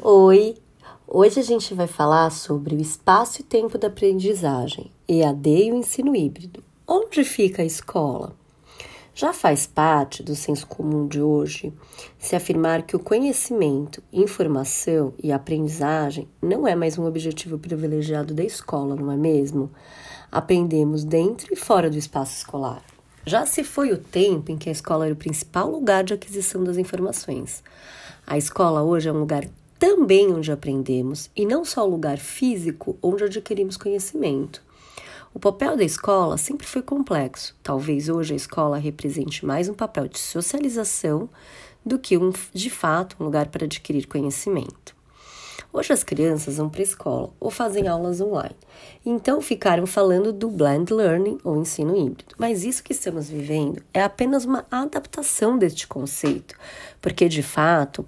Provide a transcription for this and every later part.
Oi! Hoje a gente vai falar sobre o espaço e tempo da aprendizagem, EAD e o ensino híbrido. Onde fica a escola? Já faz parte do senso comum de hoje se afirmar que o conhecimento, informação e aprendizagem não é mais um objetivo privilegiado da escola, não é mesmo? Aprendemos dentro e fora do espaço escolar. Já se foi o tempo em que a escola era o principal lugar de aquisição das informações. A escola hoje é um lugar também onde aprendemos e não só o lugar físico onde adquirimos conhecimento. O papel da escola sempre foi complexo. Talvez hoje a escola represente mais um papel de socialização do que um, de fato um lugar para adquirir conhecimento. Hoje as crianças vão para a escola ou fazem aulas online. Então ficaram falando do blend learning ou ensino híbrido. Mas isso que estamos vivendo é apenas uma adaptação deste conceito, porque de fato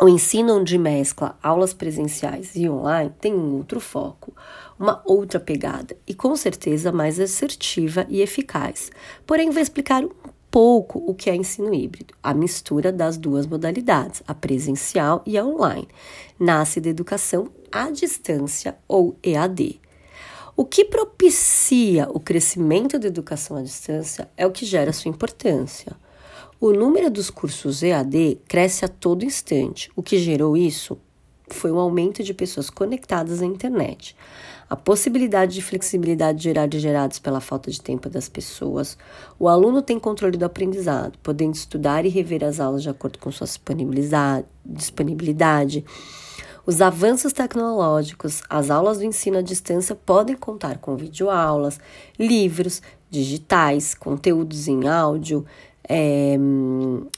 o ensino onde mescla aulas presenciais e online tem um outro foco, uma outra pegada e com certeza mais assertiva e eficaz. Porém, vou explicar um pouco o que é ensino híbrido, a mistura das duas modalidades, a presencial e a online. Nasce da educação à distância ou EAD. O que propicia o crescimento da educação à distância é o que gera sua importância. O número dos cursos EAD cresce a todo instante. O que gerou isso foi um aumento de pessoas conectadas à internet. A possibilidade de flexibilidade de horários gerados pela falta de tempo das pessoas. O aluno tem controle do aprendizado, podendo estudar e rever as aulas de acordo com sua disponibilidade. Os avanços tecnológicos, as aulas do ensino à distância podem contar com videoaulas, livros digitais, conteúdos em áudio, é,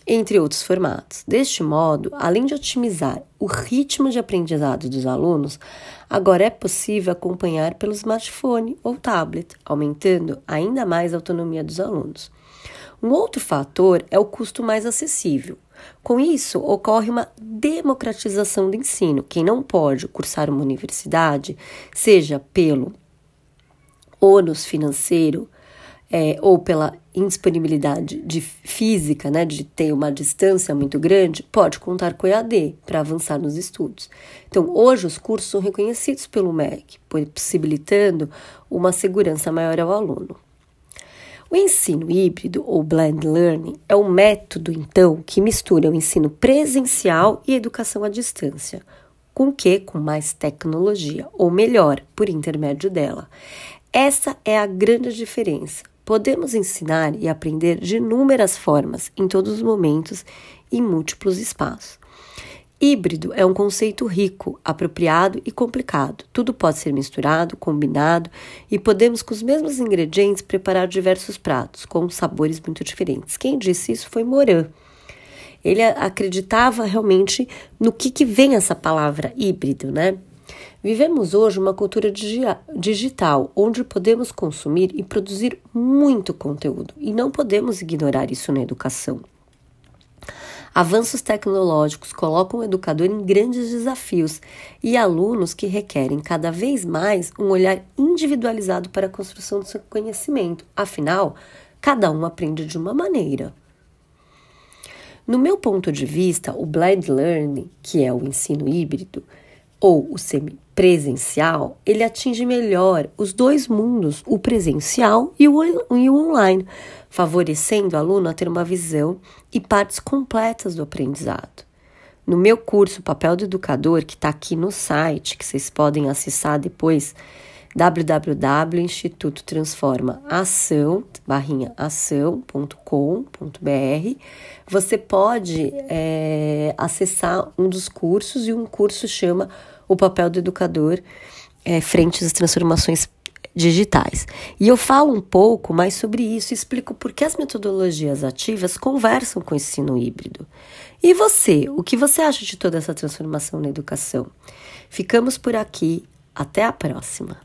entre outros formatos. Deste modo, além de otimizar o ritmo de aprendizado dos alunos, agora é possível acompanhar pelo smartphone ou tablet, aumentando ainda mais a autonomia dos alunos. Um outro fator é o custo mais acessível. Com isso, ocorre uma democratização do ensino. Quem não pode cursar uma universidade, seja pelo ônus financeiro é, ou pela indisponibilidade de física, né, de ter uma distância muito grande, pode contar com EAD para avançar nos estudos. Então, hoje os cursos são reconhecidos pelo MEC, possibilitando uma segurança maior ao aluno. O ensino híbrido ou blend learning é um método, então, que mistura o ensino presencial e educação à distância. Com que? Com mais tecnologia, ou melhor, por intermédio dela. Essa é a grande diferença. Podemos ensinar e aprender de inúmeras formas, em todos os momentos e múltiplos espaços. Híbrido é um conceito rico, apropriado e complicado. Tudo pode ser misturado, combinado e podemos, com os mesmos ingredientes, preparar diversos pratos com sabores muito diferentes. Quem disse isso foi Moran. Ele acreditava realmente no que, que vem essa palavra híbrido, né? Vivemos hoje uma cultura digital onde podemos consumir e produzir muito conteúdo e não podemos ignorar isso na educação. Avanços tecnológicos colocam o educador em grandes desafios e alunos que requerem cada vez mais um olhar individualizado para a construção do seu conhecimento. Afinal, cada um aprende de uma maneira. No meu ponto de vista, o blend learning, que é o ensino híbrido, ou o semipresencial, ele atinge melhor os dois mundos, o presencial e o, e o online, favorecendo o aluno a ter uma visão e partes completas do aprendizado. No meu curso Papel do Educador, que está aqui no site, que vocês podem acessar depois, www.institutotransformaação, você pode é, acessar um dos cursos e um curso chama O Papel do Educador é, Frente às Transformações Digitais. E eu falo um pouco mais sobre isso explico por que as metodologias ativas conversam com o ensino híbrido. E você, o que você acha de toda essa transformação na educação? Ficamos por aqui, até a próxima!